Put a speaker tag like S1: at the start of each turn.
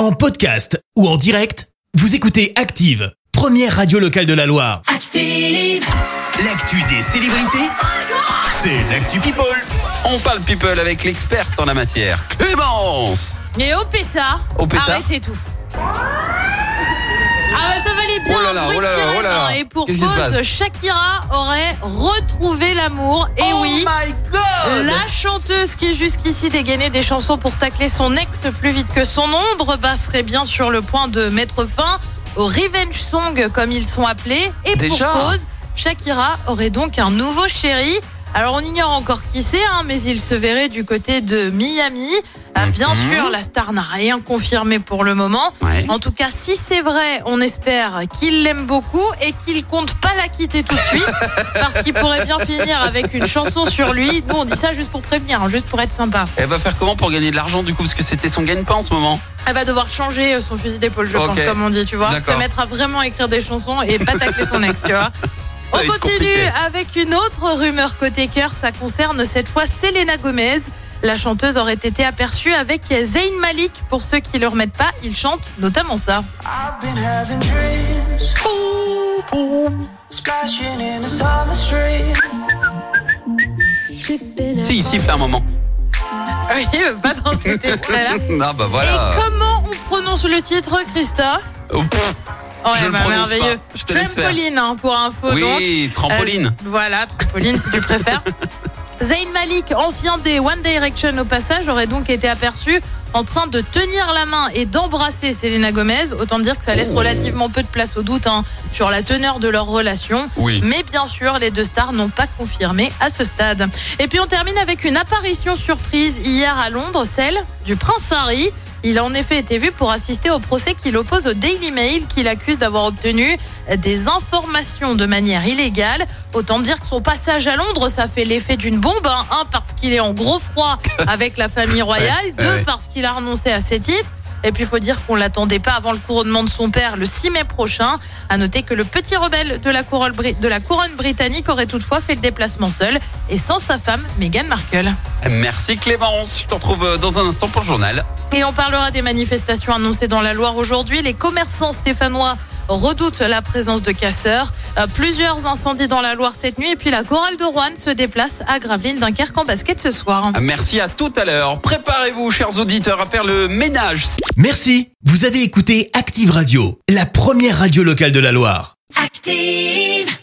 S1: En podcast ou en direct, vous écoutez Active, première radio locale de la Loire.
S2: Active.
S1: L'actu des célébrités, c'est l'actu People.
S3: On parle people avec l'experte en la matière, Clémence
S4: Et au pétard,
S3: Au pétard
S4: arrêtez tout.
S3: Oh là là, oh là oh là là.
S4: hein. Et pour
S3: Qu'est-ce qui se
S4: cause,
S3: passe
S4: Shakira aurait retrouvé l'amour. Et
S3: Oh
S4: oui,
S3: my god
S4: la chanteuse qui jusqu'ici dégainait des chansons pour tacler son ex plus vite que son ombre, bah, serait bien sur le point de mettre fin au revenge song comme ils sont appelés. Et
S3: Déjà
S4: pour cause, Shakira aurait donc un nouveau chéri. Alors on ignore encore qui c'est, hein, mais il se verrait du côté de Miami. Ah, bien
S3: Mhm.
S4: sûr, la star n'a rien confirmé pour le moment.
S3: Ouais.
S4: En tout cas, si c'est vrai, on espère qu'il l'aime beaucoup et qu'il compte pas la quitter tout de suite, parce qu'il pourrait bien finir avec une chanson sur lui. Nous, on dit ça juste pour prévenir, hein, juste pour être sympa.
S3: Elle va faire comment pour gagner de l'argent du coup Parce que c'était son gagne-pain en ce moment.
S4: Elle va devoir changer son fusil d'épaule, je pense, comme on dit, tu vois. Se mettre à vraiment écrire des chansons et pas tacler son ex, tu vois.
S3: Ça
S4: On continue
S3: compliqué.
S4: avec une autre rumeur côté cœur. Ça concerne cette fois Selena Gomez. La chanteuse aurait été aperçue avec Zayn Malik. Pour ceux qui ne le remettent pas, il chante notamment ça.
S5: I've been having dreams. Splashing in a summer stream.
S3: Si, il siffle un moment.
S4: Oui, pas dans cet extrait-là.
S3: Non, bah
S4: Et
S3: voilà.
S4: comment on prononce le titre, Christophe
S3: Oh.
S4: Ouais,
S3: Je le
S4: bah,
S3: prononce
S4: merveilleux.
S3: pas. Je te.
S4: Trampoline, hein, pour info, donc.
S3: oui, trampoline.
S4: Euh, voilà, trampoline si tu préfères. Zayn Malik, ancien des One Direction au passage, aurait donc été aperçu en train de tenir la main et d'embrasser Selena Gomez. Autant dire que ça laisse
S3: Oh.
S4: relativement peu de place au doute hein, sur la teneur de leur relation.
S3: Oui.
S4: Mais bien sûr, les deux stars n'ont pas confirmé à ce stade. Et puis on termine avec une apparition surprise hier à Londres, celle du prince Harry. Il a en effet été vu pour assister au procès qu'il oppose au Daily Mail, qu'il accuse d'avoir obtenu des informations de manière illégale. Autant dire que son passage à Londres, ça fait l'effet d'une bombe. hein. Un, parce qu'il est en gros froid avec la famille royale. Deux, parce qu'il a renoncé à ses titres. Et puis, il faut dire qu'on l'attendait pas avant le couronnement de son père le 6 mai prochain. À noter que le petit rebelle de la couronne, de la couronne britannique aurait toutefois fait le déplacement seul et sans sa femme, Meghan Markle.
S3: Merci Clémence. Je te retrouve euh, dans un instant pour le journal.
S4: Et on parlera des manifestations annoncées dans la Loire aujourd'hui. Les commerçants stéphanois redoutent la présence de casseurs. Euh, Plusieurs incendies dans la Loire cette nuit. Et puis la chorale de Rouen se déplace à Gravelines, Dunkerque en basket ce soir.
S3: Merci à tout à l'heure. Préparez-vous, chers auditeurs, à faire le ménage.
S1: Merci, vous avez écouté Active Radio, la première radio locale de la Loire.
S2: Active.